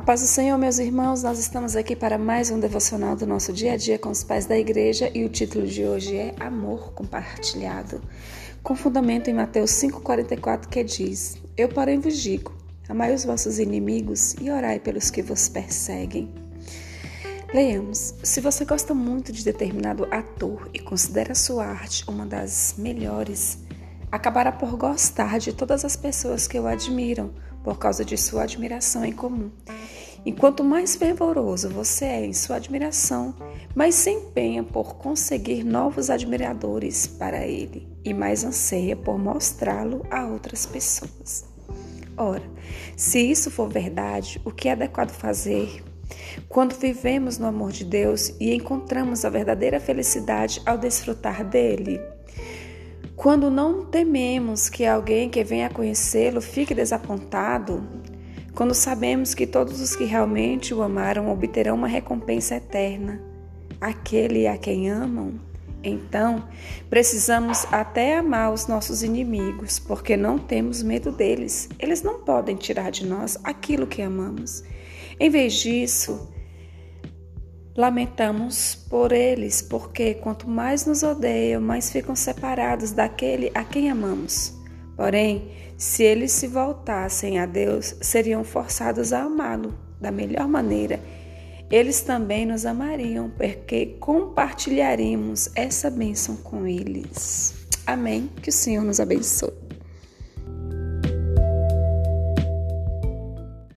A paz do Senhor, meus irmãos, nós estamos aqui para mais um devocional do nosso dia a dia com os pais da igreja e o título de hoje é Amor Compartilhado, com fundamento em Mateus 5,44 que diz: Eu, porém, vos digo, amai os vossos inimigos e orai pelos que vos perseguem. Leiamos. Se você gosta muito de determinado ator e considera sua arte uma das melhores, acabará por gostar de todas as pessoas que o admiram por causa de sua admiração em comum. E quanto mais fervoroso você é em sua admiração, mais se empenha por conseguir novos admiradores para ele e mais anseia por mostrá-lo a outras pessoas. Ora, se isso for verdade, o que é adequado fazer quando vivemos no amor de Deus e encontramos a verdadeira felicidade ao desfrutar dele? Quando não tememos que alguém que venha conhecê-lo fique desapontado, quando sabemos que todos os que realmente o amaram obterão uma recompensa eterna, aquele a quem amam, então precisamos até amar os nossos inimigos, porque não temos medo deles. Eles não podem tirar de nós aquilo que amamos. Em vez disso, lamentamos por eles, porque quanto mais nos odeiam, mais ficam separados daquele a quem amamos. Porém, se eles se voltassem a Deus, seriam forçados a amá-lo da melhor maneira. Eles também nos amariam, porque compartilharíamos essa bênção com eles. Amém. Que o Senhor nos abençoe.